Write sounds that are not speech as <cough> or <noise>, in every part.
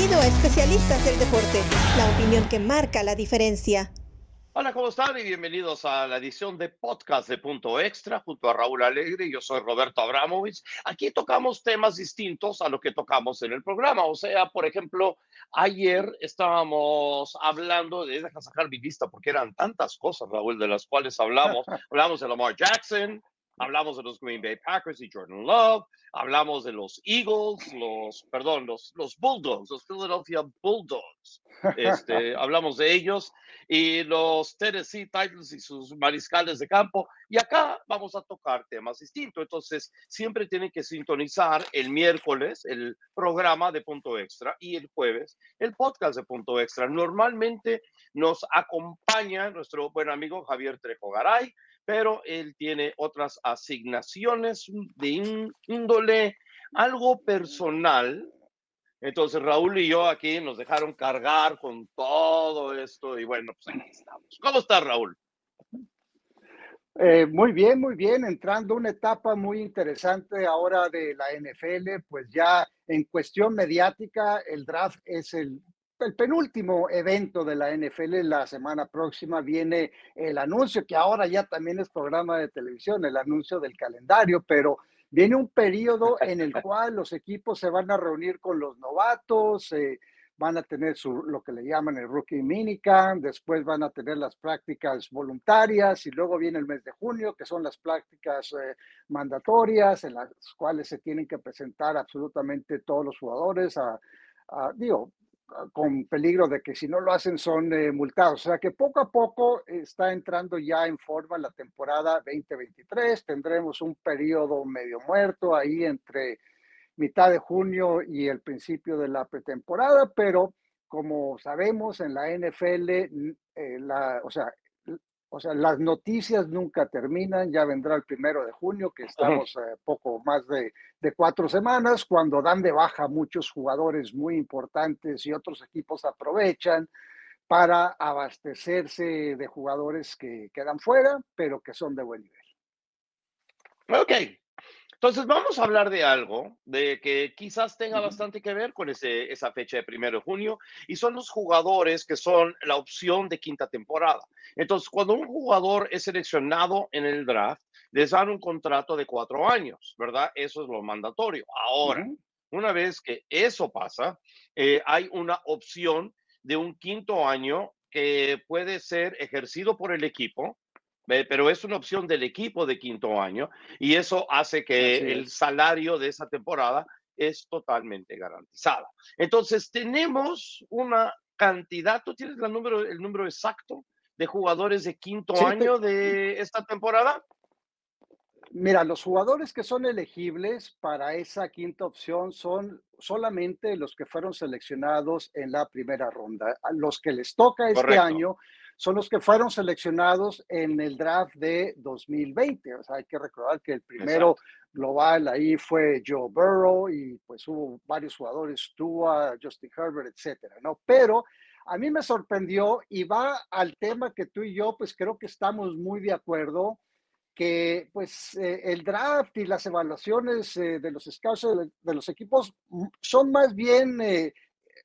Bienvenido a Especialistas del Deporte, la opinión que marca la diferencia. Hola, ¿cómo están? Y bienvenidos a la edición de podcast de Punto Extra junto a Raúl Alegre. Yo soy Roberto Abramovich. Aquí tocamos temas distintos a lo que tocamos en el programa. O sea, por ejemplo, ayer estábamos hablando de, deja sacar mi lista porque eran tantas cosas, Raúl, de las cuales hablamos. <laughs> hablamos de Lamar Jackson, hablamos de los Green Bay Packers y Jordan Love, hablamos de los Eagles, los, perdón, los, los Bulldogs, los Philadelphia Bulldogs. Este, <laughs> hablamos de ellos y los Tennessee Titans y sus mariscales de campo. Y acá vamos a tocar temas distintos. Entonces, siempre tienen que sintonizar el miércoles el programa de Punto Extra y el jueves el podcast de Punto Extra. Normalmente nos acompaña nuestro buen amigo Javier Trejo Garay pero él tiene otras asignaciones de índole algo personal. Entonces Raúl y yo aquí nos dejaron cargar con todo esto y bueno, pues aquí estamos. ¿Cómo estás, Raúl? Eh, muy bien, muy bien, entrando una etapa muy interesante ahora de la NFL, pues ya en cuestión mediática, el draft es el el penúltimo evento de la NFL la semana próxima viene el anuncio, que ahora ya también es programa de televisión, el anuncio del calendario, pero viene un periodo en el <laughs> cual los equipos se van a reunir con los novatos, eh, van a tener su, lo que le llaman el rookie minicamp, después van a tener las prácticas voluntarias y luego viene el mes de junio, que son las prácticas eh, mandatorias en las cuales se tienen que presentar absolutamente todos los jugadores a, a digo, con peligro de que si no lo hacen son eh, multados. O sea que poco a poco está entrando ya en forma la temporada 2023. Tendremos un periodo medio muerto ahí entre mitad de junio y el principio de la pretemporada, pero como sabemos en la NFL, eh, la, o sea, o sea, las noticias nunca terminan, ya vendrá el primero de junio, que estamos eh, poco más de, cuatro semanas, cuando dan de baja muchos jugadores muy importantes y otros equipos aprovechan para abastecerse de jugadores que quedan fuera, pero que son de buen nivel. Ok, entonces, vamos a hablar de algo de que quizás tenga bastante que ver con ese, esa fecha de primero de junio y son los jugadores que son la opción de quinta temporada. Entonces, cuando un jugador es seleccionado en el draft, les dan un contrato de cuatro años, ¿verdad? Eso es lo mandatorio. Ahora, una vez que eso pasa, eh, hay una opción de un quinto año que puede ser ejercido por el equipo pero es una opción del equipo de quinto año y eso hace que el salario de esa temporada es totalmente garantizado. Entonces, tenemos una cantidad, ¿tú tienes número, el número exacto de jugadores de quinto año de esta temporada? Mira, los jugadores que son elegibles para esa quinta opción son solamente los que fueron seleccionados en la primera ronda. los que les toca este año son los que fueron seleccionados en el draft de 2020. O sea, hay que recordar que el primero global ahí fue Joe Burrow y pues hubo varios jugadores, Tua, Justin Herbert, etcétera, ¿no? Pero a mí me sorprendió y va al tema que tú y yo pues creo que estamos muy de acuerdo que pues eh, el draft y las evaluaciones eh, de los scouts de, los equipos mm, son más bien eh,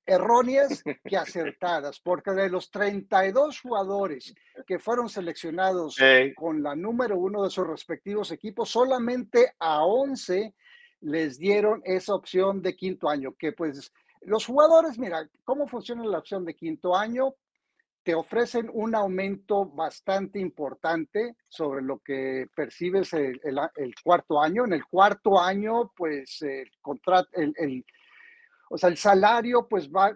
erróneas <laughs> que acertadas, porque de los 32 jugadores que fueron seleccionados con la número uno de sus respectivos equipos, solamente a 11 les dieron esa opción de quinto año, que pues los jugadores, mira, ¿cómo funciona la opción de quinto año? Te ofrecen un aumento bastante importante sobre lo que percibes el, cuarto año. En el cuarto año, pues el, contrato, el o sea, el salario pues va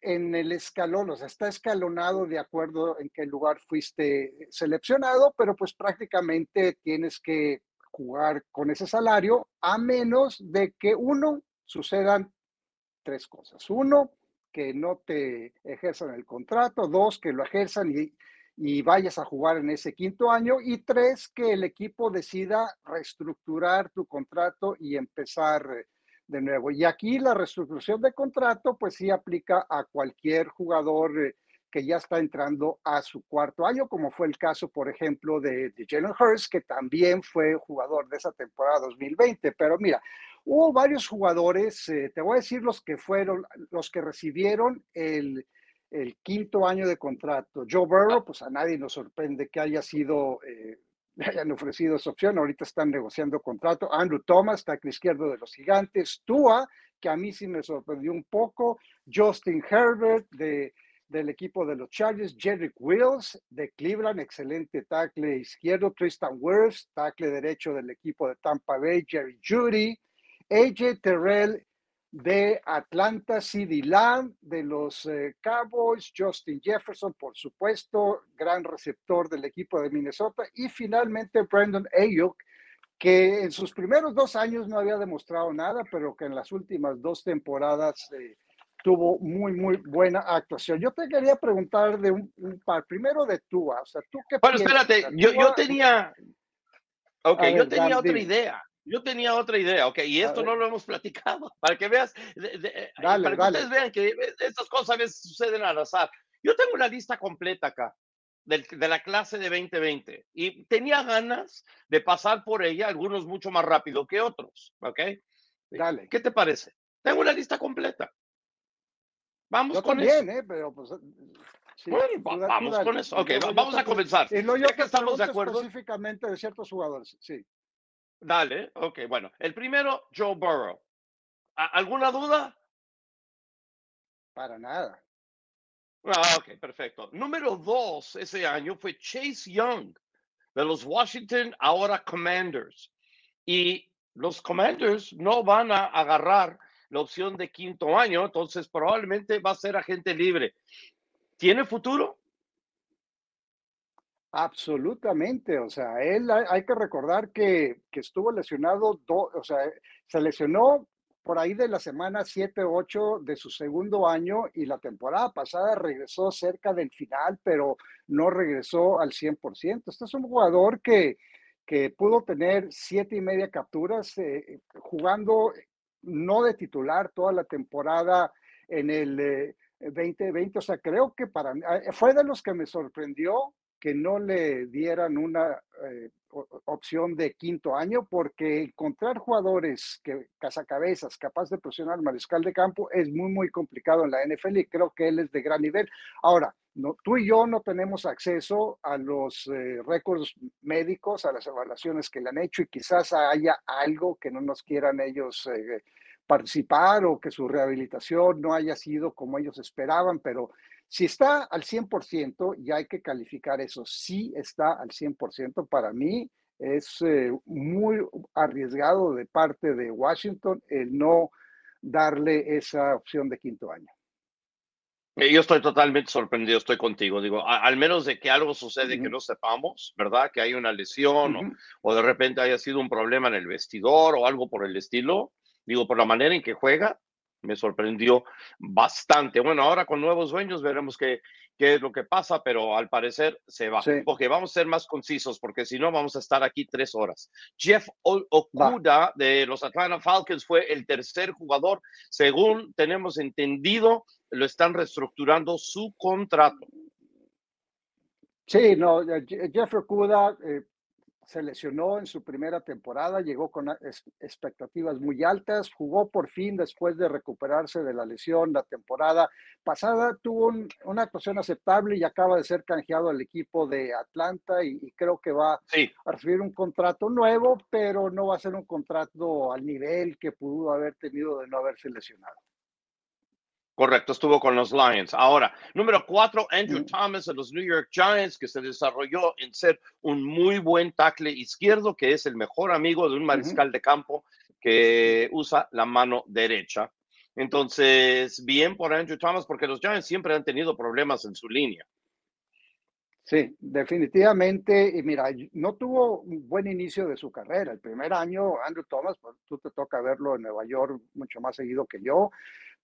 en el escalón, o sea, está escalonado de acuerdo en qué lugar fuiste seleccionado, pero pues prácticamente tienes que jugar con ese salario a menos de que uno sucedan tres cosas. Uno, que no te ejerzan el contrato, dos, que lo ejerzan y, y vayas a jugar en ese quinto año, y tres, que el equipo decida reestructurar tu contrato y empezar de nuevo. Y aquí la reestructuración de contrato, pues sí aplica a cualquier jugador eh, que ya está entrando a su cuarto año, como fue el caso, por ejemplo, de, Jalen Hurst, que también fue jugador de esa temporada 2020. Pero mira, hubo varios jugadores, eh, te voy a decir los que fueron, los que recibieron el, el quinto año de contrato. Joe Burrow, pues a nadie nos sorprende que haya sido, eh, le hayan ofrecido esa opción. Ahorita están negociando contrato. Andrew Thomas, tackle izquierdo de los Gigantes. Tua, que a mí sí me sorprendió un poco. Justin Herbert, de, del equipo de los Chargers. Jedrick Wills, de Cleveland, excelente tackle izquierdo. Tristan Wirfs, tackle derecho del equipo de Tampa Bay. Jerry Judy. AJ Terrell, de Atlanta, CD Lamb, de los eh, Cowboys, Justin Jefferson, por supuesto, gran receptor del equipo de Minnesota, y finalmente Brandon Ayuk, que en sus primeros dos años no había demostrado nada, pero que en las últimas dos temporadas eh, tuvo muy, muy buena actuación. Yo te quería preguntar de un, par, primero de Tua, o sea, ¿tú qué Bueno, espérate, yo, yo tenía, ok, yo tenía otra idea. Yo tenía otra idea, ok, y esto no lo hemos platicado, <laughs> para que veas, eh, para que ustedes vean que estas cosas a veces suceden al azar. Yo tengo una lista completa acá de, de, la clase de 2020 y tenía ganas de pasar por ella, algunos mucho más rápido que otros, ok. Dale. ¿Qué te parece? Tengo una lista completa. Vamos Yo con también, eso. ¿eh? Pero pues, sí, Bueno, va- vamos dale. con eso. Ok, vamos a comenzar. Y luego yo Ya que estamos de acuerdo, específicamente de ciertos jugadores, sí. Dale. Ok, bueno. El primero, Joe Burrow. ¿A- ¿Alguna duda? Para nada. Ah, ok, perfecto. Número dos ese año fue Chase Young de los Washington, ahora Commanders. Y los Commanders no van a agarrar la opción de quinto año, entonces probablemente va a ser agente libre. ¿Tiene futuro? Absolutamente, o sea, él hay, que recordar que, que estuvo lesionado, do- o sea, se lesionó por ahí de la semana 7, 8 de su segundo año y la temporada pasada regresó cerca del final, pero no regresó al 100%. Este es un jugador que, que pudo tener siete y media capturas eh, jugando no de titular toda la temporada en el eh, 2020, o sea, creo que para mí, eh, fue de los que me sorprendió que no le dieran una eh, opción de quinto año, porque encontrar jugadores que cazacabezas, capaz de presionar al mariscal de campo, es muy, muy complicado en la NFL y creo que él es de gran nivel. Ahora, no, tú y yo no tenemos acceso a los eh, récords médicos, a las evaluaciones que le han hecho y quizás haya algo que no nos quieran ellos eh, participar o que su rehabilitación no haya sido como ellos esperaban, pero si está al 100%, ya hay que calificar eso. Sí está al 100%. Para mí es eh, muy arriesgado de parte de Washington el no darle esa opción de quinto año. Eh, Yo estoy totalmente sorprendido, estoy contigo. Digo, a- al menos de que algo sucede que Ujú. no sepamos, ¿verdad? Que hay una lesión o, de repente haya sido un problema en el vestidor o algo por el estilo. Digo, por la manera en que juega, me sorprendió bastante. Bueno, ahora con nuevos dueños veremos qué, qué es lo que pasa, pero al parecer se va. Sí. Ok, vamos a ser más concisos porque si no vamos a estar aquí tres horas. Jeff Okuda de los Atlanta Falcons fue el tercer jugador. Según tenemos entendido, lo están reestructurando su contrato. Sí, no, eh, Je- Jeffrey Okuda eh, se lesionó en su primera temporada, llegó con expectativas muy altas, jugó por fin después de recuperarse de la lesión la temporada pasada, tuvo un- una actuación aceptable y acaba de ser canjeado al equipo de Atlanta y, y creo que va Sí, a recibir un contrato nuevo, pero no va a ser un contrato al nivel que pudo haber tenido de no haberse lesionado. Correcto, estuvo con los Lions. Ahora, número cuatro, Andrew Mm. Thomas de los New York Giants, que se desarrolló en ser un muy buen tackle izquierdo, que es el mejor amigo de un mariscal de campo que usa la mano derecha. Entonces, bien por Andrew Thomas, porque los Giants siempre han tenido problemas en su línea. Sí, definitivamente. Y mira, no tuvo un buen inicio de su carrera. El primer año, Andrew Thomas, pues tú te toca verlo en Nueva York mucho más seguido que yo,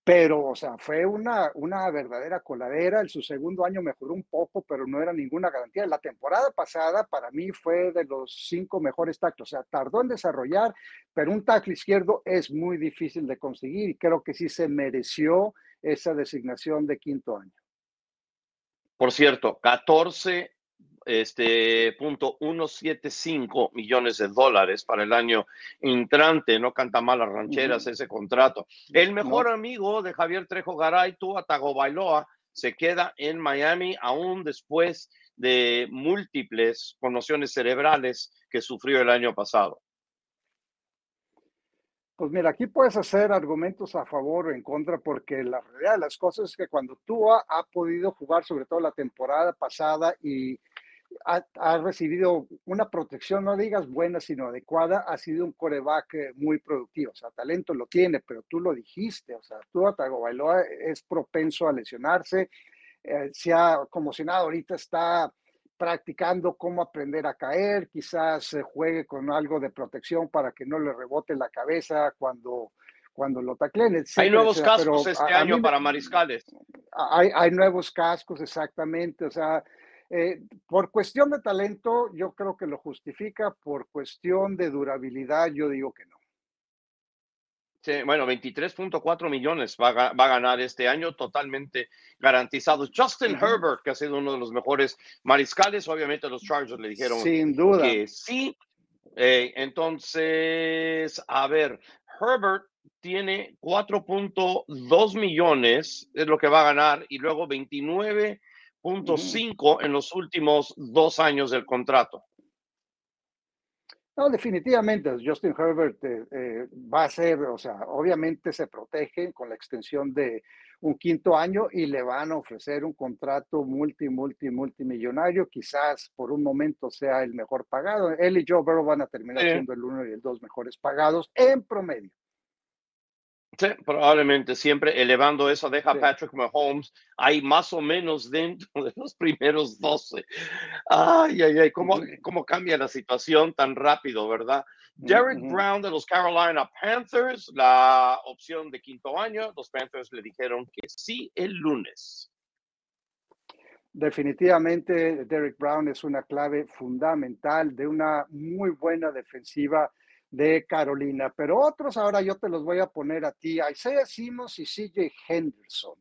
pero, o sea, fue una, una verdadera coladera. En su segundo año mejoró un poco, pero no era ninguna garantía. La temporada pasada, para mí, fue de los cinco mejores tackles. O sea, tardó en desarrollar, pero un tackle izquierdo es muy difícil de conseguir y creo que sí se mereció esa designación de quinto año. Por cierto, 14 este, punto 175 millones de dólares para el año entrante. No canta mal las rancheras ese contrato. El mejor amigo de Javier Trejo Garay, Tua Bailoa, se queda en Miami aún después de múltiples conmociones cerebrales que sufrió el año pasado. Pues mira, aquí puedes hacer argumentos a favor o en contra, porque la realidad de las cosas es que cuando Tua ha podido jugar, sobre todo la temporada pasada, y ha, recibido una protección, no digas buena, sino adecuada, ha sido un coreback eh, muy productivo. O sea, talento lo tiene, pero tú lo dijiste, o sea, Tua Tagovailoa es propenso a lesionarse. Eh, se ha conmocionado, ahorita está practicando cómo aprender a caer, quizás juegue con algo de protección para que no le rebote la cabeza cuando, cuando lo tacleen. Hay nuevos cascos este año para mariscales. Hay, hay nuevos cascos, exactamente. O sea, eh, por cuestión de talento, yo creo que lo justifica. Por cuestión de durabilidad, yo digo que no. Sí, bueno, 23.4 millones va, a ganar este año, totalmente garantizado. Justin Herbert, que ha sido uno de los mejores mariscales, obviamente los Chargers le dijeron Sin duda. que sí. Eh, entonces, a ver, Herbert tiene 4.2 millones, es lo que va a ganar, y luego 29.5 en los últimos dos años del contrato. No, definitivamente, Justin Herbert eh, eh, va a ser, o sea, obviamente se protege con la extensión de un quinto año y le van a ofrecer un contrato multi, multi, multimillonario, quizás por un momento sea el mejor pagado. Él y Joe Burrow van a terminar siendo el uno y el dos mejores pagados en promedio. Sí, probablemente siempre elevando eso deja Patrick Mahomes ahí más o menos dentro de los primeros 12. Ay, ay, ay, cómo, cómo cambia la situación tan rápido, ¿verdad? Derek Brown de los Carolina Panthers, la opción de quinto año, los Panthers le dijeron que sí el lunes. Definitivamente, Derek Brown es una clave fundamental de una muy buena defensiva de Carolina, pero otros ahora yo te los voy a poner a ti, Isaiah Simmons y CJ Henderson.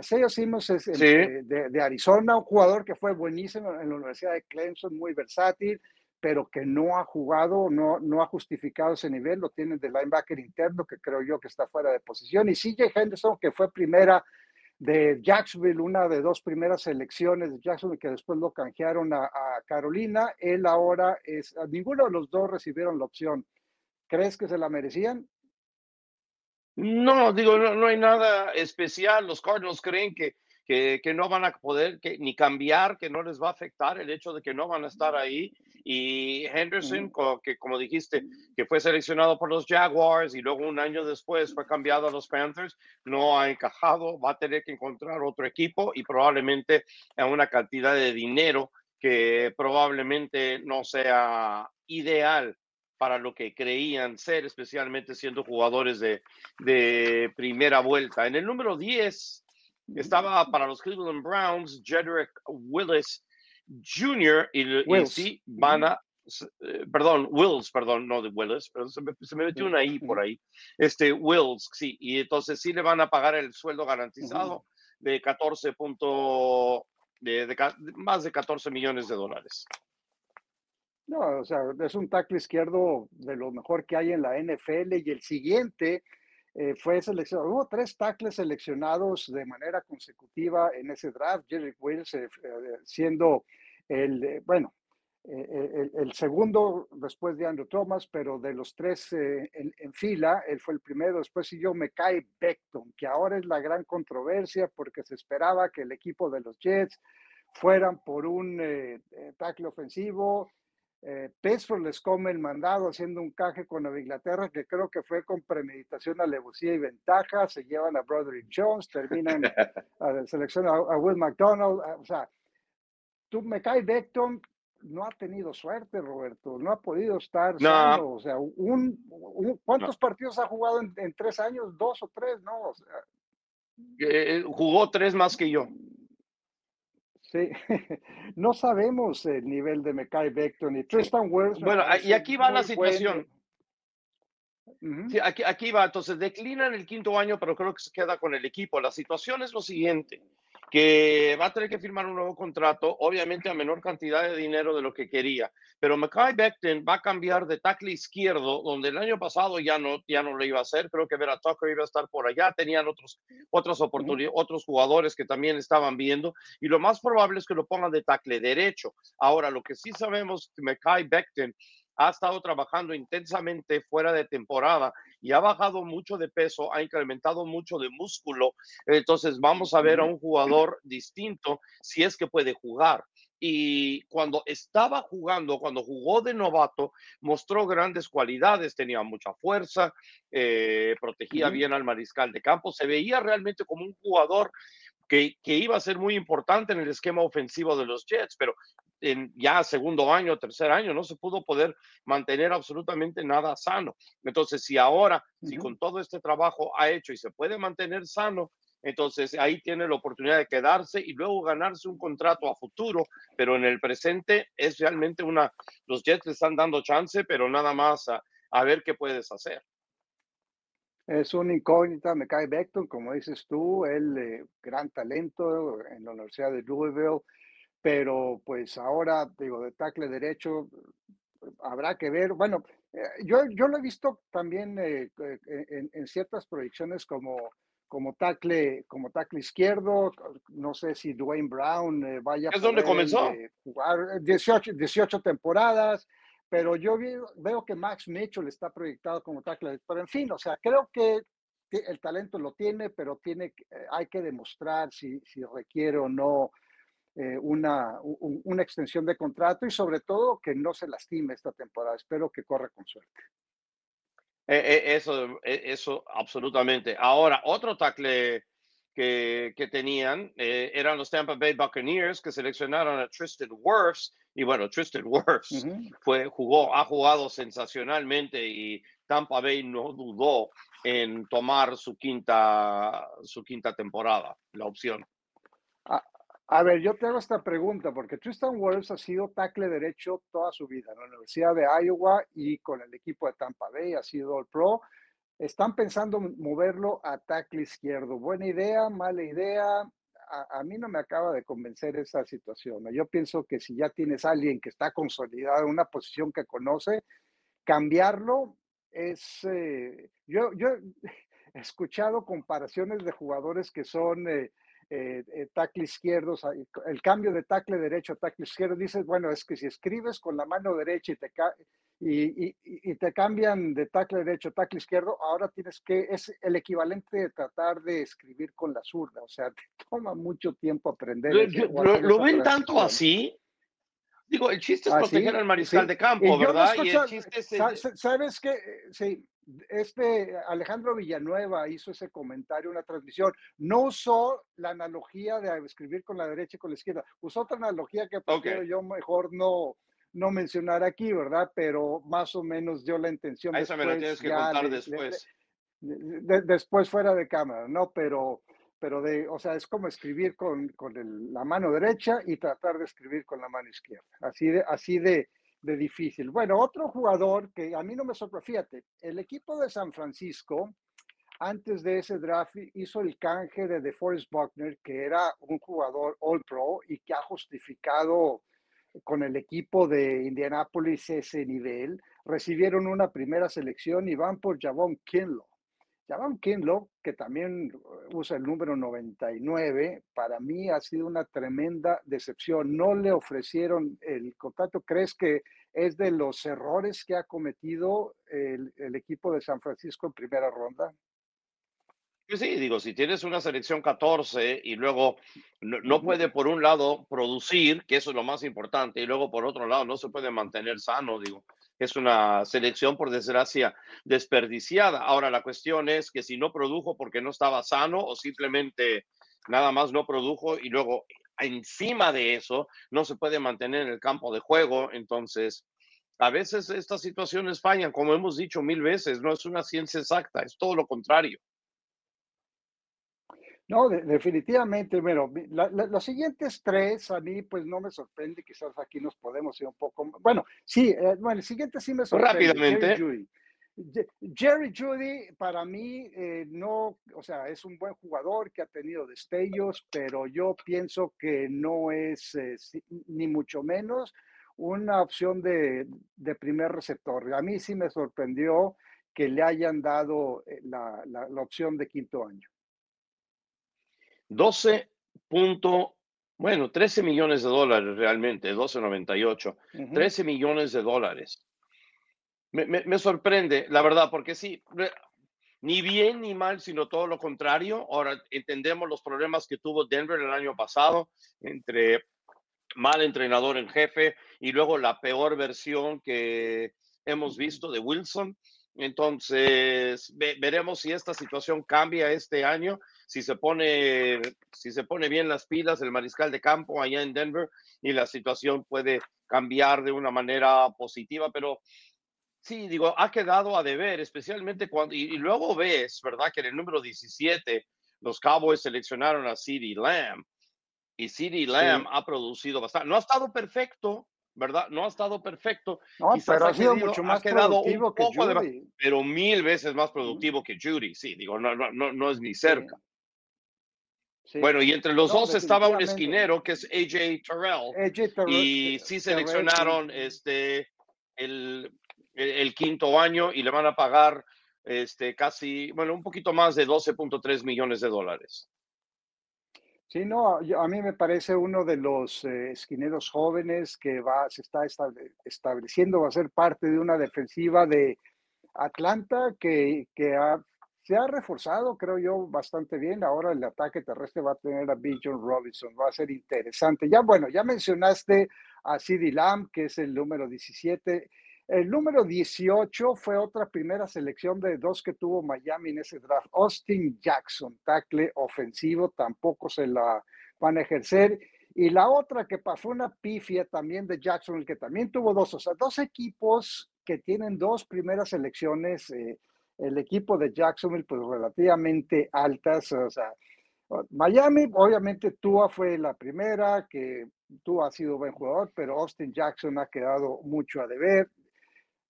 Isaiah Simmons es de, Arizona, un jugador que fue buenísimo en la Universidad de Clemson, muy versátil, pero que no ha jugado, no, no ha justificado ese nivel, lo tienen de linebacker interno, que creo yo que está fuera de posición, y CJ Henderson, que fue primera de Jacksonville, una de dos primeras selecciones de Jacksonville que después lo canjearon a, a Carolina, él ahora es, ninguno de los dos recibieron la opción ¿Crees que se la merecían? No, digo, no, hay nada especial. Los Cardinals creen que, que, no van a poder que, ni cambiar, que no les va a afectar el hecho de que no van a estar ahí. Y Henderson, que como dijiste, que fue seleccionado por los Jaguars y luego un año después fue cambiado a los Panthers, no ha encajado, va a tener que encontrar otro equipo y probablemente a una cantidad de dinero que probablemente no sea ideal para lo que creían ser, especialmente siendo jugadores de, de primera vuelta. En el número 10 estaba para los Cleveland Browns Jedrick Willis Jr. y, sí van a, eh, perdón, Wills, perdón, no de Willis, pero se me, metió una I por ahí. Este, Wills, sí, y entonces sí le van a pagar el sueldo garantizado de 14 punto, de, más de 14 millones de dólares. No, o sea, es un tackle izquierdo de lo mejor que hay en la NFL y el siguiente eh, fue seleccionado. Hubo tres tackles seleccionados de manera consecutiva en ese draft. Jerry Wills eh, eh, siendo el, bueno, el, segundo después de Andrew Thomas, pero de los tres en, fila, él fue el primero. Después siguió Mekai Beckton, que ahora es la gran controversia porque se esperaba que el equipo de los Jets fueran por un tackle ofensivo eh, les come el mandado haciendo un caje con Nueva Inglaterra, que creo que fue con premeditación, alevosía y ventaja. Se llevan a Broderick Jones, terminan <laughs> a selección a, Will McDonald. o sea, tú me cae Beckton, no ha tenido suerte, Roberto, no ha podido estar no. O sea, un, ¿cuántos partidos ha jugado en, tres años? ¿Dos o tres? No, eh, jugó tres más que yo. Sí, <laughs> no sabemos el nivel de Mekai Beckton y Tristan Wirfs. Bueno, y aquí va la situación. sí, aquí, aquí va, entonces declina en el quinto año, pero creo que se queda con el equipo. La situación es lo siguiente, que va a tener que firmar un nuevo contrato, obviamente a menor cantidad de dinero de lo que quería. Pero Mackay Becton va a cambiar de tackle izquierdo, donde el año pasado ya no, ya no lo iba a hacer. Creo que Vera Tucker iba a estar por allá. Tenían otros, otras oportunidades, otros jugadores que también estaban viendo. Y lo más probable es que lo pongan de tackle derecho. Ahora, lo que sí sabemos Mackay Becton ha estado trabajando intensamente fuera de temporada y ha bajado mucho de peso, ha incrementado mucho de músculo. Entonces vamos a ver a un jugador distinto si es que puede jugar. Y cuando estaba jugando, cuando jugó de novato, mostró grandes cualidades, tenía mucha fuerza, eh, protegía bien al mariscal de campo, se veía realmente como un jugador que, que, iba a ser muy importante en el esquema ofensivo de los Jets, pero en ya segundo año, tercer año, no se pudo poder mantener absolutamente nada sano. Entonces, si ahora, si con todo este trabajo ha hecho y se puede mantener sano, entonces ahí tiene la oportunidad de quedarse y luego ganarse un contrato a futuro, pero en el presente es realmente una, los Jets le están dando chance, pero nada más a, a ver qué puedes hacer. Es una incógnita, me cae Beckton, como dices tú, él eh, gran talento en la Universidad de Louisville, pero pues ahora, digo, de tackle derecho, habrá que ver. Bueno, eh, yo, yo lo he visto también eh, en, en, ciertas proyecciones como, como, tackle, como tackle izquierdo. No sé si Dwayne Brown eh, vaya a donde comenzó? jugar 18, 18 temporadas, pero yo veo que Max Mitchell está proyectado como tackle. Pero en fin, o sea, creo que el talento lo tiene, pero tiene, hay que demostrar si, si requiere o no eh, una, una extensión de contrato y sobre todo que no se lastime esta temporada. Espero que corra con suerte. Eh, eh, eso, eso absolutamente. Ahora, otro tackle que, que tenían eran los Tampa Bay Buccaneers que seleccionaron a Tristan Wirfs. Y bueno, Tristan <laughs> Wirfs fue, jugó, ha jugado sensacionalmente y Tampa Bay no dudó en tomar su quinta, su quinta temporada, la opción. Ah, a ver, yo te hago esta pregunta porque Tristan Wirfs ha sido tackle derecho toda su vida en la Universidad de Iowa y con el equipo de Tampa Bay ha sido el pro. Están pensando moverlo a tackle izquierdo. Buena idea, mala idea. A, mí no me acaba de convencer esa situación. Yo pienso que si ya tienes a alguien que está consolidado en una posición que conoce, cambiarlo es... Eh, yo, <laughs> he escuchado comparaciones de jugadores que son... Eh, eh, eh, izquierdo, el cambio de tackle derecho a tackle izquierdo, dices, bueno, es que si escribes con la mano derecha y te, y, y, te cambian de tackle derecho a tackle izquierdo, ahora tienes que, es el equivalente de tratar de escribir con la zurda, o sea, <laughs> te toma mucho tiempo aprender. ¿Lo, ven tanto así? Digo, el chiste es ¿Ah, proteger al mariscal de campo, ¿verdad? y el chiste es... ¿Sabes qué? Sí, este Alejandro Villanueva hizo ese comentario en la transmisión. No usó la analogía de escribir con la derecha y con la izquierda. Usó otra analogía que prefiero yo mejor no, no mencionar aquí, ¿verdad? Pero más o menos dio la intención. esa me la tienes que contar después. después fuera de cámara, ¿no? Pero, pero de, o sea, es como escribir con, con la mano derecha y tratar de escribir con la mano izquierda. Así de, así de, de difícil. Bueno, otro jugador que a mí no me sorprende, fíjate, el equipo de San Francisco, antes de ese draft, hizo el canje de DeForest Buckner, que era un jugador All Pro y que ha justificado con el equipo de Indianapolis ese nivel. Recibieron una primera selección y van por Javon Kinlaw. Javon Kinlaw, que también usa el número 99, para mí ha sido una tremenda decepción. No le ofrecieron el contrato. ¿Crees que es de los errores que ha cometido el, equipo de San Francisco en primera ronda? Sí, digo, si tienes una selección 14 y luego no, no, puede por un lado producir, que eso es lo más importante, y luego por otro lado no se puede mantener sano, digo, es una selección, por desgracia, desperdiciada. Ahora, la cuestión es que si no produjo porque no estaba sano o simplemente nada más no produjo y luego encima de eso no se puede mantener en el campo de juego, entonces a veces estas situaciones fallan, como hemos dicho mil veces, no es una ciencia exacta, es todo lo contrario. No, definitivamente, bueno, los siguientes tres a mí pues no me sorprende, quizás aquí nos podemos ir un poco, bueno, sí, eh, bueno, el siguiente sí me sorprende. Rápidamente. Jerry Judy, para mí, eh, no, o sea, es un buen jugador que ha tenido destellos, pero yo pienso que no es eh, ni mucho menos una opción de, de, primer receptor. A mí sí me sorprendió que le hayan dado eh, la, la, la opción de quinto año. 12 punto, bueno, 13 millones de dólares realmente, 12.98, uh -huh. 13 millones de dólares me, me, sorprende, la verdad, porque sí, ni bien ni mal, sino todo lo contrario. Ahora entendemos los problemas que tuvo Denver el año pasado entre mal entrenador en jefe y luego la peor versión que hemos visto de Wilson. Entonces, ve, veremos si esta situación cambia este año, si se pone si se pone bien las pilas el mariscal de campo allá en Denver y la situación puede cambiar de una manera positiva, pero Sí, digo, ha quedado a deber, especialmente cuando, y, y, luego ves, ¿verdad? Que en el número 17 los Cowboys seleccionaron a CeeDee Lamb y CeeDee Lamb sí. ha producido bastante. No ha estado perfecto, ¿verdad? No ha estado perfecto. No, Quizás pero ha, sido mucho más ha quedado productivo un poco que Judy. De, pero mil veces más productivo que Judy, sí, digo, no, no, no, no es ni cerca. Sí. Bueno, y entre los no, dos estaba un esquinero que es AJ Terrell. AJ Terrell y sí seleccionaron Terrell. este el el quinto año y le van a pagar este, casi, bueno, un poquito más de 12.3 millones de dólares. Sí, no, yo, a mí me parece uno de los eh, esquineros jóvenes que va, se está estableciendo, va a ser parte de una defensiva de Atlanta que, que ha, se ha reforzado, creo yo, bastante bien. Ahora el ataque terrestre va a tener a B. Robinson, va a ser interesante. Ya, bueno, ya mencionaste a CeeDee Lamb, que es el número 17. El número 18 fue otra primera selección de dos que tuvo Miami en ese draft. Austin Jackson, tackle ofensivo, tampoco se la van a ejercer. Y la otra que pasó una pifia también de Jackson, el que también tuvo dos, o sea, dos equipos que tienen dos primeras selecciones. Eh, el equipo de Jacksonville, pues relativamente altas, o sea, Miami, obviamente Tua fue la primera, que Tua ha sido buen jugador, pero Austin Jackson ha quedado mucho a deber.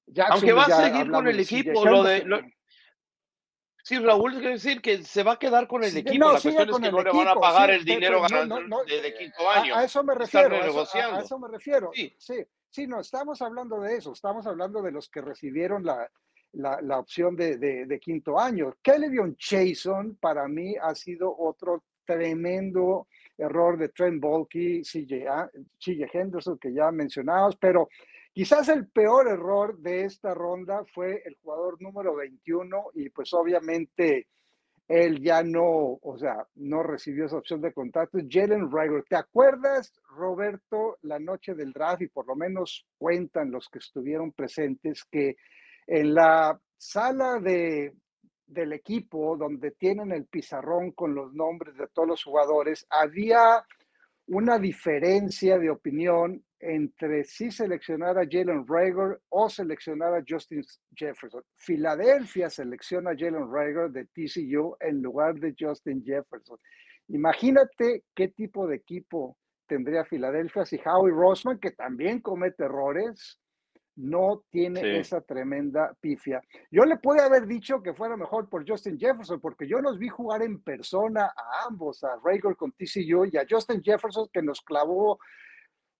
Jackson, Aunque va a seguir con el equipo, lo de... Lo... Sí, Raúl, quiere decir que se va a quedar con el sí, equipo. No, la cuestión es que no le van a pagar sí, el dinero ganando no, no, de, de, quinto año. A, a, eso me refiero. A eso, a, a eso, me refiero. Sí. sí, sí, no, estamos hablando de eso. Estamos hablando de los que recibieron la, la, opción de, quinto año. Kelly Chason para mí ha sido otro tremendo error de Trent Bolke, CJ, Henderson, que ya mencionamos, pero Quizás el peor error de esta ronda fue el jugador número 21 y pues obviamente él ya no, o sea, no recibió esa opción de contacto. Jalen Rager, ¿te acuerdas, Roberto, la noche del draft y por lo menos cuentan los que estuvieron presentes que en la sala de, del equipo donde tienen el pizarrón con los nombres de todos los jugadores, había una diferencia de opinión entre si seleccionar a Jalen Rager o seleccionar a Justin Jefferson. Filadelfia selecciona a Jalen Rager de TCU en lugar de Justin Jefferson. Imagínate qué tipo de equipo tendría Filadelfia si Howie Roseman, que también comete errores, no tiene sí. esa tremenda pifia. Yo le pude haber dicho que fuera mejor por Justin Jefferson, porque yo los vi jugar en persona a ambos, a Rager con TCU y a Justin Jefferson, que nos clavó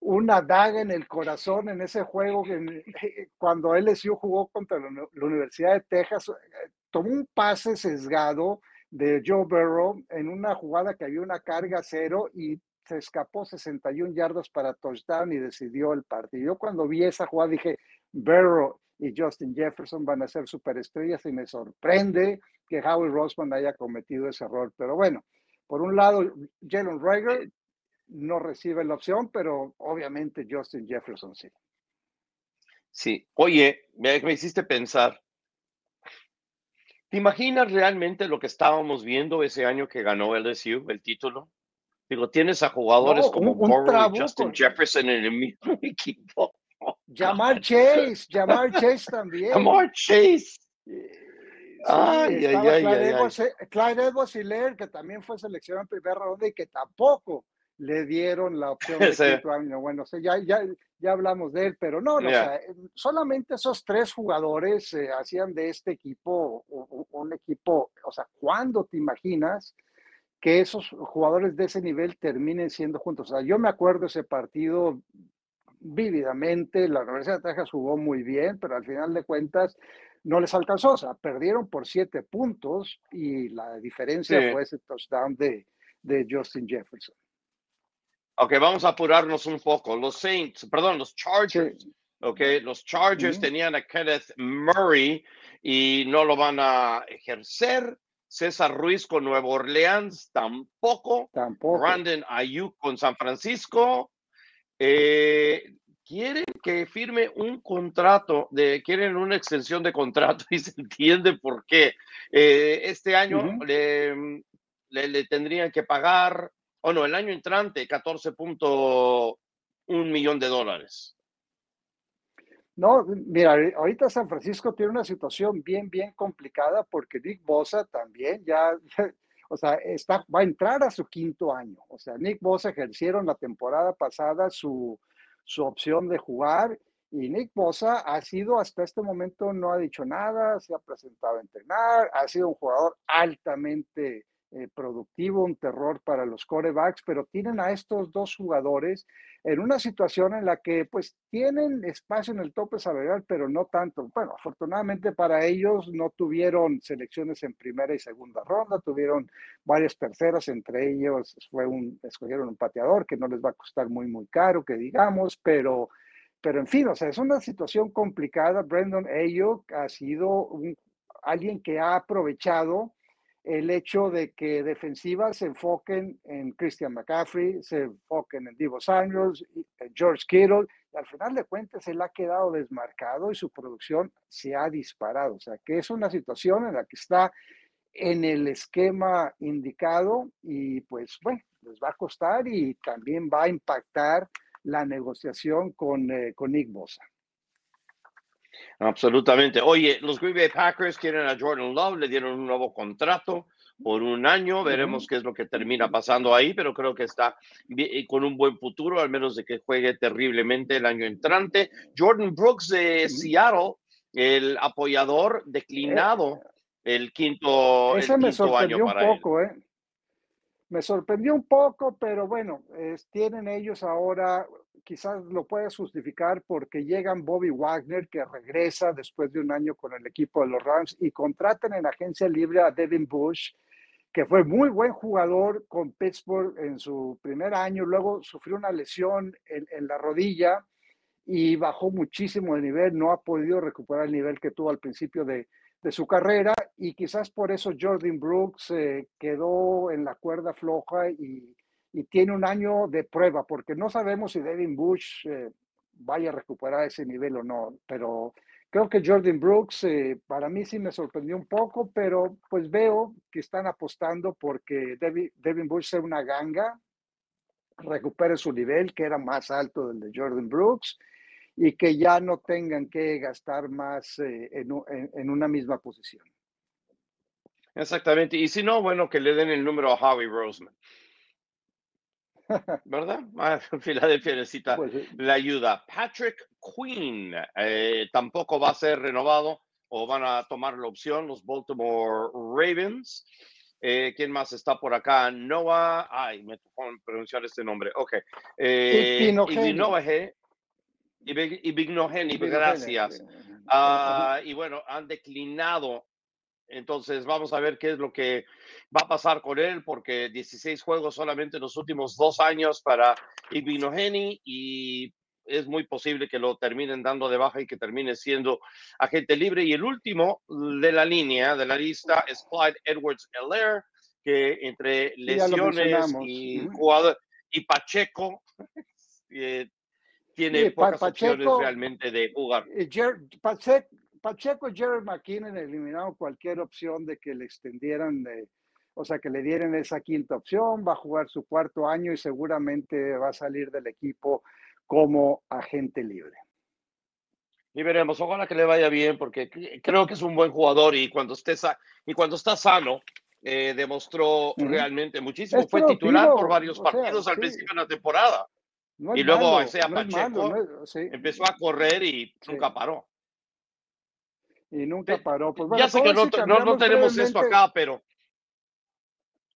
una daga en el corazón en ese juego que, cuando LSU jugó contra la, la, Universidad de Texas, eh, tomó un pase sesgado de Joe Burrow en una jugada que había una carga cero y se escapó 61 yardas para touchdown y decidió el partido. Yo cuando vi esa jugada dije, Burrow y Justin Jefferson van a ser superestrellas y me sorprende que Howie Roseman haya cometido ese error. Pero bueno, por un lado, Jalen Rager no recibe la opción, pero obviamente Justin Jefferson sí. Sí, oye, me, me hiciste pensar. ¿Te imaginas realmente lo que estábamos viendo ese año que ganó LSU, el título? Digo, tienes a jugadores no, como un, un y Justin Jefferson en el mismo <laughs> equipo. Jamar Chase, Jamar Chase también. Jamar Chase. Sí, ay, ay, ay, Clyde, Edwards, Clyde Edwards Hiller, que también fue seleccionado en primera ronda y que tampoco le dieron la opción de <laughs> quinto año. Bueno, o sea, ya, ya, ya hablamos de él, pero no, no o sea, solamente esos tres jugadores eh, hacían de este equipo un equipo, o sea, ¿cuándo te imaginas que esos jugadores de ese nivel terminen siendo juntos? O sea, yo me acuerdo ese partido vívidamente, la Universidad de Texas jugó muy bien, pero al final de cuentas no les alcanzó, o sea, perdieron por siete puntos y la diferencia fue ese touchdown de, de Justin Jefferson. Ok, vamos a apurarnos un poco. Los Saints, perdón, los Chargers. Ok, los Chargers tenían a Kenneth Murray y no lo van a ejercer. César Ruiz con Nueva Orleans tampoco. Tampoco. Brandon Ayuk con San Francisco. Eh, quieren que firme un contrato, de, quieren una extensión de contrato <laughs> y se entiende por qué. Eh, este año le, le, tendrían que pagar o no, el año entrante 14.1 millón de dólares. No, mira, ahorita San Francisco tiene una situación bien, bien complicada porque Nick Bosa también ya, <laughs> o sea, está, va a entrar a su quinto año. O sea, Nick Bosa ejercieron la temporada pasada su, su opción de jugar y Nick Bosa ha sido hasta este momento no ha dicho nada, se ha presentado a entrenar, ha sido un jugador altamente eh, productivo, un terror para los corebacks, pero tienen a estos dos jugadores en una situación en la que pues tienen espacio en el tope salarial, pero no tanto. Bueno, afortunadamente para ellos no tuvieron selecciones en primera y segunda ronda, tuvieron varias terceras, entre ellos fue un, escogieron un pateador que no les va a costar muy, muy caro, que digamos, pero, pero en fin, o sea, es una situación complicada. Brandon Ayuk ha sido un, alguien que ha aprovechado el hecho de que defensivas se enfoquen en Christian McCaffrey, se enfoquen en Divo Samuels, George Kittle, y al final de cuentas él ha quedado desmarcado y su producción se ha disparado. O sea, que es una situación en la que está en el esquema indicado y pues bueno, les va a costar y también va a impactar la negociación con, eh, con Nick Bosa. Absolutamente. Oye, los Green Bay Packers quieren a Jordan Love, le dieron un nuevo contrato por un año. Veremos qué es lo que termina pasando ahí, pero creo que está eh, con un buen futuro, al menos de que juegue terriblemente el año entrante. Jordan Brooks de Seattle, el apoyador declinado eh, el quinto, Ese me sorprendió un poco, ¿eh? Me sorprendió un poco, pero bueno, tienen ellos ahora quizás lo puedes justificar porque llegan Bobby Wagner, que regresa después de un año con el equipo de los Rams, y contratan en agencia libre a Devin Bush, que fue muy buen jugador con Pittsburgh en su primer año, luego sufrió una lesión en, la rodilla y bajó muchísimo de nivel, no ha podido recuperar el nivel que tuvo al principio de, su carrera y quizás por eso Jordan Brooks eh, quedó en la cuerda floja y y tiene un año de prueba, porque no sabemos si Devin Bush eh, vaya a recuperar ese nivel o no, pero creo que Jordan Brooks eh, para mí sí me sorprendió un poco, pero pues veo que están apostando porque Devin, Bush sea una ganga, recupere su nivel, que era más alto del de Jordan Brooks, y que ya no tengan que gastar más eh, en, una misma posición. Exactamente. Y si no, bueno, que le den el número a Howie Roseman. ¿Verdad? <laughs> Ah, <laughs> Filadelfia necesita pues la ayuda. Patrick Queen eh, tampoco va a ser renovado o van a tomar la opción los Baltimore Ravens. Eh, ¿Quién más está por acá? Noah. Ay, me tocó pronunciar este nombre. Ok. Eh, Ibignogeni, gracias. Ah, y bueno, han declinado entonces vamos a ver qué es lo que va a pasar con él, porque 16 juegos solamente en los últimos dos años para Ibinogeni y es muy posible que lo terminen dando de baja y que termine siendo agente libre. Y el último de la línea, de la lista, es Clyde Edwards Elair, que entre lesiones y, jugador, y Pacheco <laughs> eh, tiene pocas opciones realmente de jugar. Pacheco y Jared McKinnon eliminaron cualquier opción de que le extendieran, o sea, que le dieran esa quinta opción, va a jugar su cuarto año y seguramente va a salir del equipo como agente libre. Y veremos, ojalá que le vaya bien, porque creo que es un buen jugador y cuando, esté y cuando está sano, eh, demostró realmente muchísimo. Fue titular por varios partidos al principio de la temporada. y luego ese Pacheco empezó a correr y nunca paró. Y nunca paró. Pues, ya sé que no, no, tenemos esto acá, pero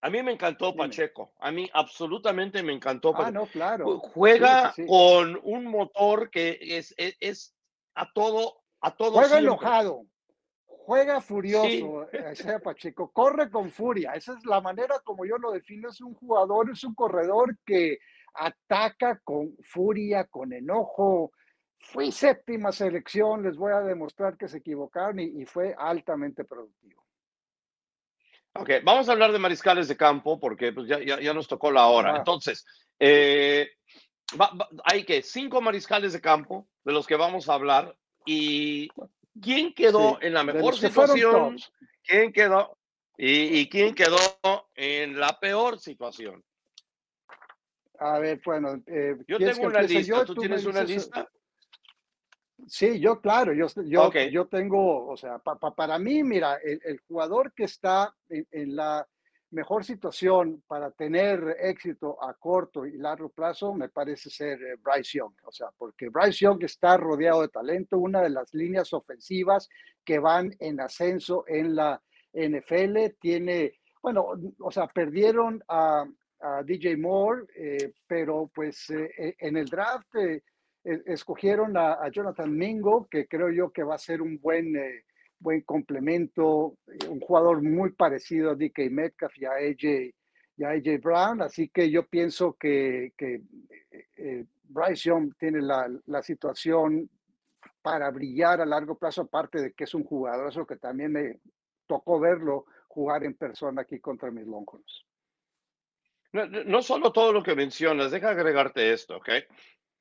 a mí me encantó Pacheco. A mí absolutamente me encantó. Ah, no, claro. Juega con un motor que es, es, a todo, a todo. Juega enojado. Juega furioso, <laughs> ese Pacheco, corre con furia. Esa es la manera como yo lo defino. Es un jugador, es un corredor que ataca con furia, con enojo. Fui séptima selección, les voy a demostrar que se equivocaron y fue altamente productivo. Ok, vamos a hablar de mariscales de campo porque pues, ya, ya, nos tocó la hora. Entonces, eh, hay que cinco mariscales de campo de los que vamos a hablar y quién quedó en la mejor situación, quién quedó y, quién quedó en la peor situación. A ver, bueno, eh, yo tengo una lista. ¿Tú, tienes una lista? Sí, yo claro, yo, yo, yo tengo, o sea, para mí, mira, el, jugador que está en, la mejor situación para tener éxito a corto y largo plazo me parece ser eh, Bryce Young, o sea, porque Bryce Young está rodeado de talento, una de las líneas ofensivas que van en ascenso en la NFL, tiene, bueno, o sea, perdieron a, DJ Moore, eh, pero pues eh, en el draft escogieron a, Jonathan Mingo, que creo yo que va a ser un buen, eh, buen complemento, eh, un jugador muy parecido a DK Metcalf y a AJ, y AJ Brown, así que yo pienso que, que eh, Bryce Young tiene la, la, situación para brillar a largo plazo, aparte de que es un jugador, eso que también me tocó verlo jugar en persona aquí contra mis Longhorns. No, no, solo todo lo que mencionas, deja agregarte esto, ¿ok?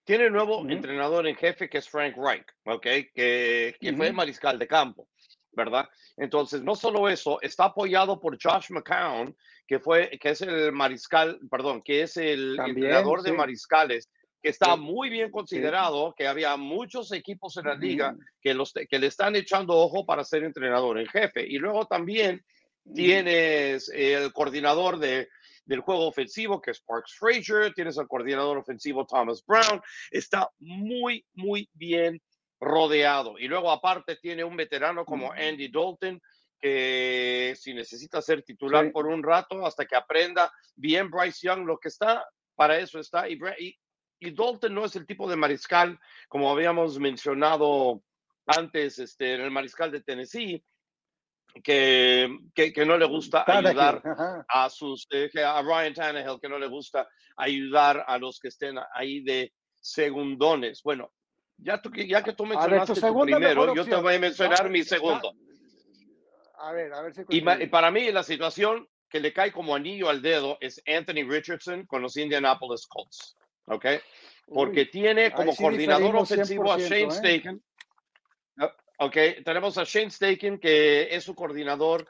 Tiene nuevo entrenador en jefe que es Frank Reich, ¿ok? Que, que fue mariscal de campo, ¿verdad? Entonces, no solo eso, está apoyado por Josh McCown, que, fue, que es el mariscal, perdón, que es el entrenador de mariscales, que está muy bien considerado, que había muchos equipos en la liga que, los, que le están echando ojo para ser entrenador en jefe. Y luego también tienes el coordinador de del juego ofensivo, que es Parks Frazier, tienes al coordinador ofensivo Thomas Brown, está muy, muy bien rodeado. Y luego aparte tiene un veterano como Andy Dalton, que si necesita ser titular por un rato hasta que aprenda bien Bryce Young, lo que está, para eso está. Y, y, Dalton no es el tipo de mariscal, como habíamos mencionado antes, este, en el mariscal de Tennessee, que, que, no le gusta ayudar a sus, eh, a Ryan Tannehill, que no le gusta ayudar a los que estén ahí de segundones. Bueno, ya, tú, ya que tú mencionaste tu primero, yo te voy a mencionar mi segundo. A ver, a ver si y, para mí la situación que le cae como anillo al dedo es Anthony Richardson con los Indianapolis Colts, ¿ok? Porque tiene como coordinador ofensivo a Shane ¿eh? Ok, tenemos a Shane Steichen, que es su coordinador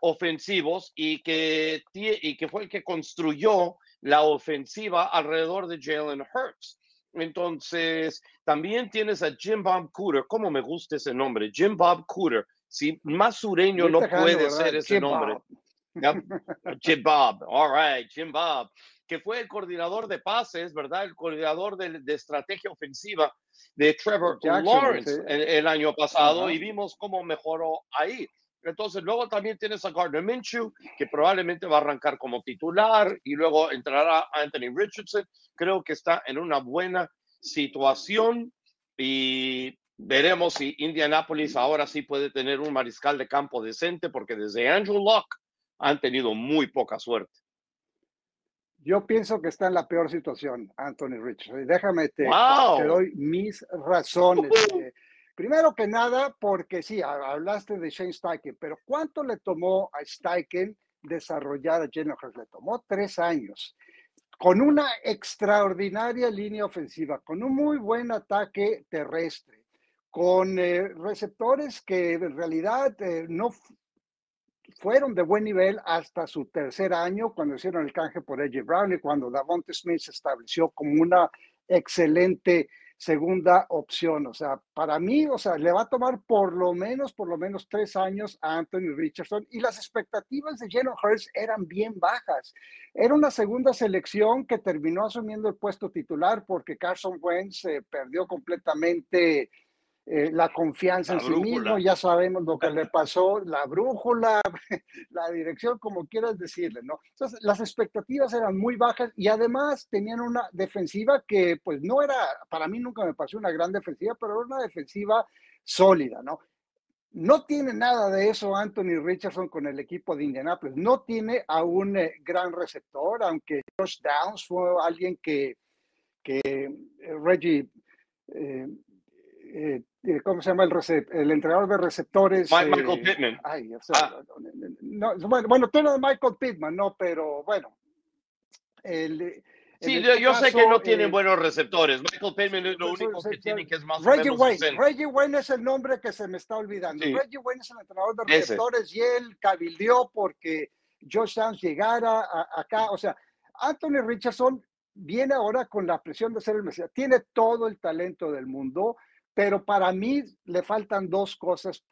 ofensivos y que, y que fue el que construyó la ofensiva alrededor de Jalen Hurts. Entonces, también tienes a Jim Bob Cooter. ¿Cómo me gusta ese nombre? Jim Bob Cooter. Si más sureño no puede ser ese nombre. Jim Bob. All right, Jim Bob. Que fue el coordinador de pases, ¿verdad? El coordinador de, de estrategia ofensiva de Trevor Lawrence el, año pasado y vimos cómo mejoró ahí. Entonces, luego también tienes a Gardner Minshew, que probablemente va a arrancar como titular y luego entrará Anthony Richardson. Creo que está en una buena situación y veremos si Indianapolis ahora sí puede tener un mariscal de campo decente, porque desde Andrew Locke han tenido muy poca suerte. Yo pienso que está en la peor situación, Anthony Richardson. Déjame te, te doy mis razones. Eh, primero que nada, porque sí, hablaste de Shane Steichen, pero ¿cuánto le tomó a Steichen desarrollar a Jennifer? Le tomó tres años, con una extraordinaria línea ofensiva, con un muy buen ataque terrestre, con eh, receptores que en realidad eh, no, fueron de buen nivel hasta su tercer año, cuando hicieron el canje por AJ Brown y cuando Davonte Smith se estableció como una excelente segunda opción. O sea, para mí, o sea, le va a tomar por lo menos, por lo menos tres años a Anthony Richardson y las expectativas de Jalen Hurts eran bien bajas. Era una segunda selección que terminó asumiendo el puesto titular porque Carson Wentz se perdió completamente eh, la confianza en sí mismo, ya sabemos lo que le pasó, la brújula, <laughs> la dirección, como quieras decirle, ¿no? Entonces, las expectativas eran muy bajas y además tenían una defensiva que, pues, no era, para mí nunca me pareció una gran defensiva, pero era una defensiva sólida, ¿no? No tiene nada de eso Anthony Richardson con el equipo de Indianapolis. No tiene a un eh, gran receptor, aunque Josh Downs fue alguien que, que eh, Reggie eh, eh, ¿cómo se llama el, el entrenador de receptores? Michael eh, Pittman. Ah. bueno, bueno, de Michael Pittman, no, pero bueno. El, sí, yo, este sé que no tienen buenos receptores. Michael Pittman es lo pues, único que tiene que es más Reggie o menos Wayne. Reggie Wayne es el nombre que se me está olvidando. Reggie Wayne es el entrenador de receptores y él cabildeó porque Josh Downs llegara acá. O sea, Anthony Richardson viene ahora con la presión de ser el Mesías. Tiene todo el talento del mundo pero para mí le faltan dos cosas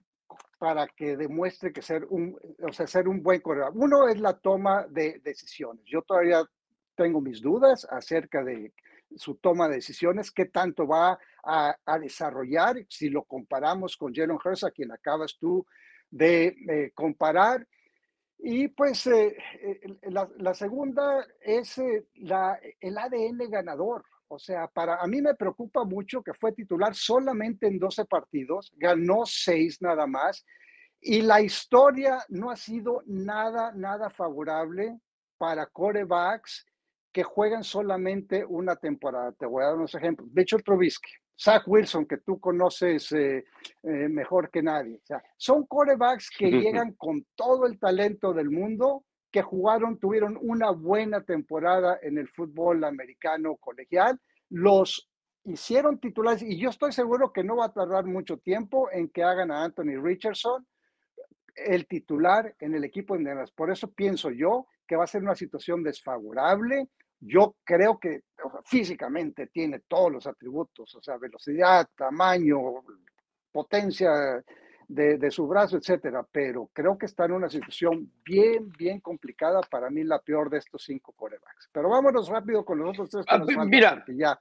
para que demuestre que ser un, o sea, ser un buen corredor. Uno es la toma de decisiones. Yo todavía tengo mis dudas acerca de su toma de decisiones, qué tanto va a, desarrollar si lo comparamos con Jalen Hurts, a quien acabas tú de eh, comparar. Y pues eh, eh, la, la, segunda es la, el ADN ganador. O sea, para a mí me preocupa mucho que fue titular solamente en 12 partidos, ganó 6 nada más, y la historia no ha sido nada, nada favorable para corebacks que juegan solamente una temporada. Te voy a dar unos ejemplos. De hecho, Trubisky, Zach Wilson, que tú conoces eh, eh, mejor que nadie. O sea, son corebacks que <laughs> llegan con todo el talento del mundo, que jugaron, tuvieron una buena temporada en el fútbol americano colegial, los hicieron titulares y yo estoy seguro que no va a tardar mucho tiempo en que hagan a Anthony Richardson el titular en el equipo de Indianapolis. Por eso pienso yo que va a ser una situación desfavorable. Yo creo que físicamente tiene todos los atributos, o sea, velocidad, tamaño, potencia, de, su brazo, etcétera, pero creo que está en una situación bien, bien complicada, para mí la peor de estos cinco corebacks. Pero vámonos rápido con los otros tres. Ah, mira, ya...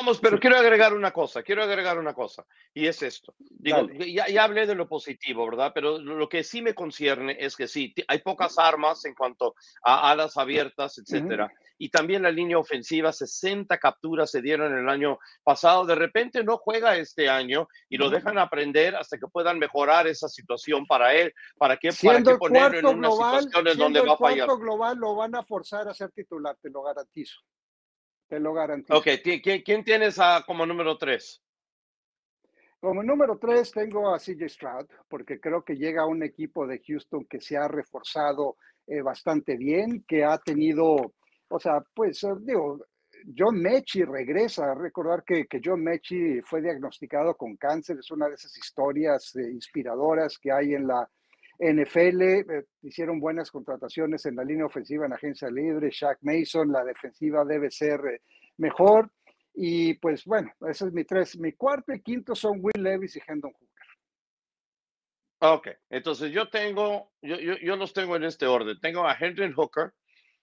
vamos, pero quiero agregar una cosa, quiero agregar una cosa, y es esto. Digo, ya, ya, hablé de lo positivo, ¿verdad? Pero lo que sí me concierne es que sí, hay pocas armas en cuanto a alas abiertas, etcétera y también la línea ofensiva, 60 capturas se dieron el año pasado. De repente no juega este año y lo dejan aprender hasta que puedan mejorar esa situación para él. ¿Para qué, para qué ponerlo en una situación en donde va a fallar? global lo van a forzar a ser titular, te lo garantizo. Te lo garantizo. Ok, ¿quién, quién tienes a, como número tres? Como número tres tengo a CJ Stroud, porque creo que llega un equipo de Houston que se ha reforzado eh, bastante bien, que ha tenido o sea, pues eh, digo, John Mechi regresa. Recordar que, que John Mechi fue diagnosticado con cáncer. Es una de esas historias eh, inspiradoras que hay en la NFL. Eh, hicieron buenas contrataciones en la línea ofensiva en agencia libre. Shaq Mason, la defensiva debe ser mejor. Y pues bueno, ese es mi tres. Mi cuarto y quinto son Will Levis y Hendon Hooker. Ok, entonces yo tengo, yo, yo, yo los tengo en este orden. Tengo a Hendon Hooker,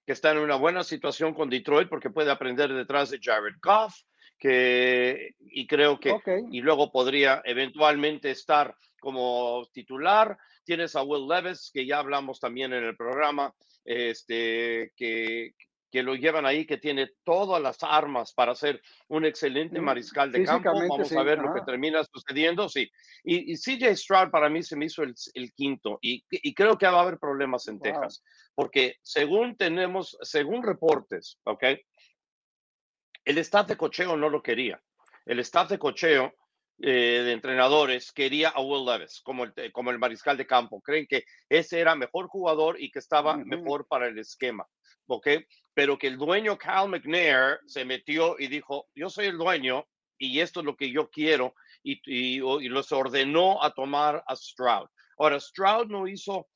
que está en una buena situación con Detroit porque puede aprender detrás de Jared Goff, que, y creo que, y luego podría eventualmente estar como titular. Tienes a Will Levis, que ya hablamos también en el programa, este, que, que lo llevan ahí, que tiene todas las armas para ser un excelente mm, mariscal de campo. Vamos a ver lo que termina sucediendo. Sí. Y, CJ Stroud para mí se me hizo el, quinto y, creo que va a haber problemas en Texas, porque según tenemos, según reportes, ¿ok? El staff de cocheo no lo quería. El staff de cocheo eh, de entrenadores quería a Will Levis como el, como el mariscal de campo. Creen que ese era mejor jugador y que estaba mejor para el esquema. ¿ok? Pero que el dueño Cal McNair se metió y dijo, yo soy el dueño y esto es lo que yo quiero y, y, los ordenó a tomar a Stroud. Ahora, Stroud no hizo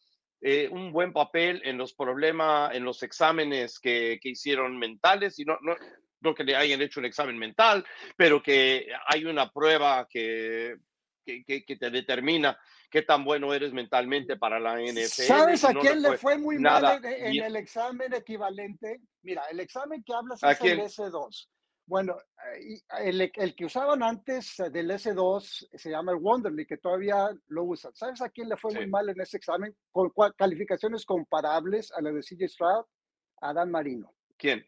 eh, un buen papel en los problemas, en los exámenes que, que hicieron mentales y no, no, no que le hayan hecho un examen mental, pero que hay una prueba que, que, que, te determina qué tan bueno eres mentalmente para la NFL. ¿Sabes a quién le fue, muy mal en, el examen equivalente? Mira, el examen que hablas es el S2. Bueno, eh, el, el, que usaban antes del S2 se llama el Wonderly, que todavía lo usan. ¿Sabes a quién le fue muy mal en ese examen? Con calificaciones comparables a la de CJ Stroud, a Dan Marino. ¿Quién?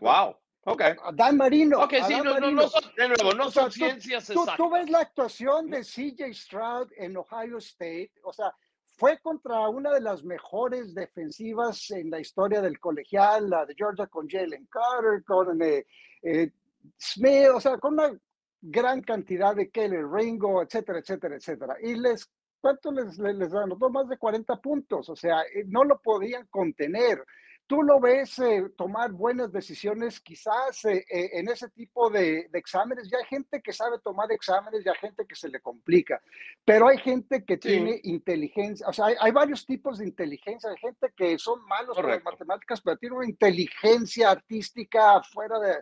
wow. Ok. Dan Marino. Ok, sí, no, no, no, son, de nuevo, no son ciencias tú, exactas. Tú ves la actuación de CJ Stroud en Ohio State, o sea, fue contra una de las mejores defensivas en la historia del colegial, la de Georgia con Jalen Carter, con eh, eh, Smith, o sea, con una gran cantidad de Kelly Ringo, etcétera, etcétera, etcétera. Y les, ¿cuánto les, les, les anotó? Más de 40 puntos, o sea, eh, no lo podían contener tú lo ves eh, tomar buenas decisiones quizás eh, eh, en ese tipo de, exámenes. Ya hay gente que sabe tomar exámenes, ya hay gente que se le complica, pero hay gente que tiene inteligencia, o sea, hay, varios tipos de inteligencia, hay gente que son malos con las matemáticas, pero tiene una inteligencia artística fuera de,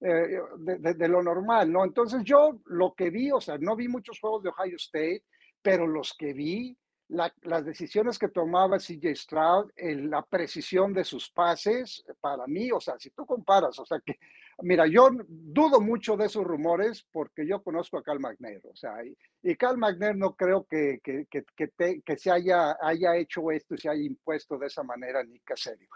de, de, lo normal, ¿no? Entonces yo lo que vi, o sea, no vi muchos juegos de Ohio State, pero los que vi, las decisiones que tomaba CJ Stroud, la precisión de sus pases, para mí, o sea, si tú comparas, o sea, que, mira, yo dudo mucho de esos rumores porque yo conozco a Cal McNair, o sea, y, y Cal McNair no creo que, que, que, que, se haya, haya hecho esto y se haya impuesto de esa manera ni que serio.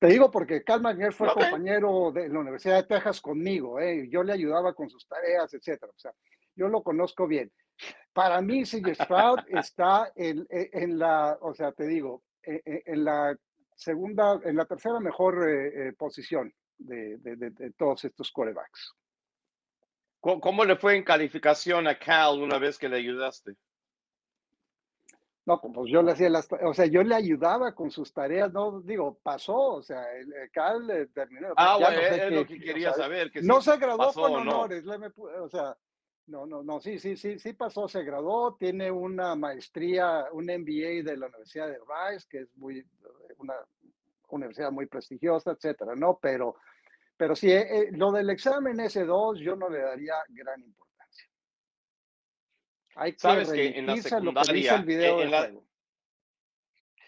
Te digo porque Cal McNair fue compañero de la Universidad de Texas conmigo, ¿eh? yo le ayudaba con sus tareas, etcétera, o sea, yo lo conozco bien. Para mí, CJ Stroud está en, en, la, o sea, te digo, en, la segunda, en la tercera mejor eh, eh, posición de, de, de, todos estos corebacks. ¿Cómo le fue en calificación a Cal una vez que le ayudaste? No, pues yo le hacía las, o sea, yo le ayudaba con sus tareas, no digo, pasó, o sea, el, Cal terminó. Ah, bueno, es, lo que quería saber. Que no se graduó con honores, o sea, no, no, no, sí, sí, sí, sí pasó, se graduó, tiene una maestría, un MBA de la Universidad de Rice, que es muy, una universidad muy prestigiosa, etcétera, ¿no? Pero, pero sí, eh, eh, lo del examen S2 yo no le daría gran importancia. Hay que Sabes que en la secundaria, el en,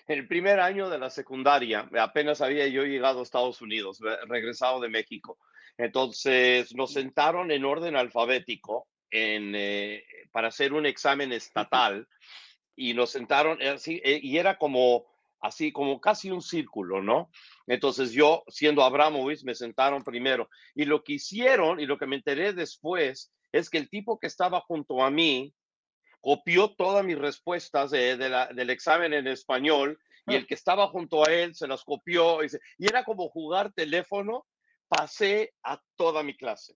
el primer año de la secundaria, apenas había yo llegado a Estados Unidos, regresado de México. Entonces nos sentaron en orden alfabético eh, para hacer un examen estatal y nos sentaron eh, así, eh, y era como así, como casi un círculo, ¿no? Entonces yo, siendo Abramovich, me sentaron primero. Y lo que hicieron y lo que me enteré después es que el tipo que estaba junto a mí copió todas mis respuestas del examen en español y ah. el que estaba junto a él se las copió y, y era como jugar teléfono, pasé a toda mi clase.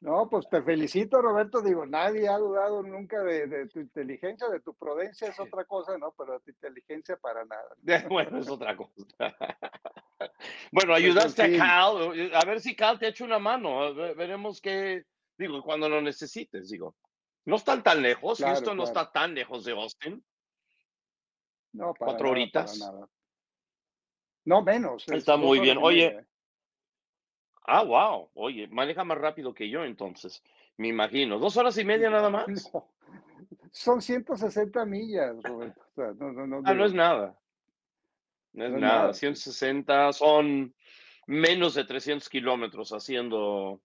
No, pues te felicito, Roberto. Digo, nadie ha dudado nunca de, tu inteligencia, de tu prudencia es otra cosa, ¿no? Pero de tu inteligencia para nada. <laughs> Bueno, es otra cosa. <laughs> Bueno, pues, ayudaste a Cal. A ver si Cal te echa una mano. Veremos qué, digo, cuando lo necesites, digo. No están tan lejos. Esto no está tan lejos de Austin. No, para Cuatro horitas. No, menos. Está muy bien. Oye. Ah, wow. Oye, maneja más rápido que yo entonces, me imagino. ¿Dos horas y media nada <laughs> más? Son 160 millas, Roberto. no, no, no, ah, no es nada. No es, nada. 160 son menos de 300 kilómetros haciendo,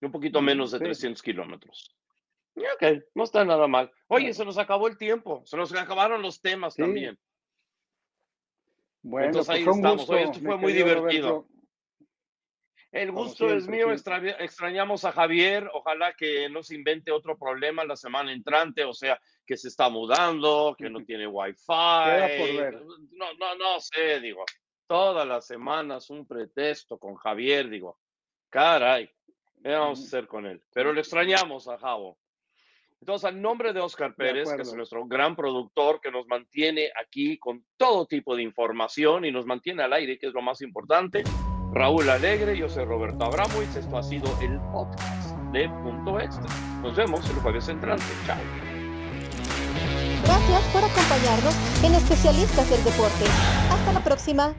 un poquito menos de 300 kilómetros. Ok, no está nada mal. Oye, se nos acabó el tiempo, se nos acabaron los temas también. Bueno, Entonces pues ahí estamos. esto fue muy divertido. El gusto es mío, extrañamos a Javier, ojalá que no se invente otro problema la semana entrante, o sea, que se está mudando, que no <laughs> tiene wifi. No, no, no sé, digo, todas las semanas un pretexto con Javier, digo, caray, ¿qué vamos a hacer con él? Pero le extrañamos a Javo. Entonces, al nombre de Oscar Pérez, que es nuestro gran productor que nos mantiene aquí con todo tipo de información y nos mantiene al aire, que es lo más importante. Raúl Alegre, yo soy Roberto Abramovich, esto ha sido el podcast de Punto Extra. Nos vemos el jueves entrante. Chao. Gracias por acompañarnos en Especialistas del Deporte. Hasta la próxima.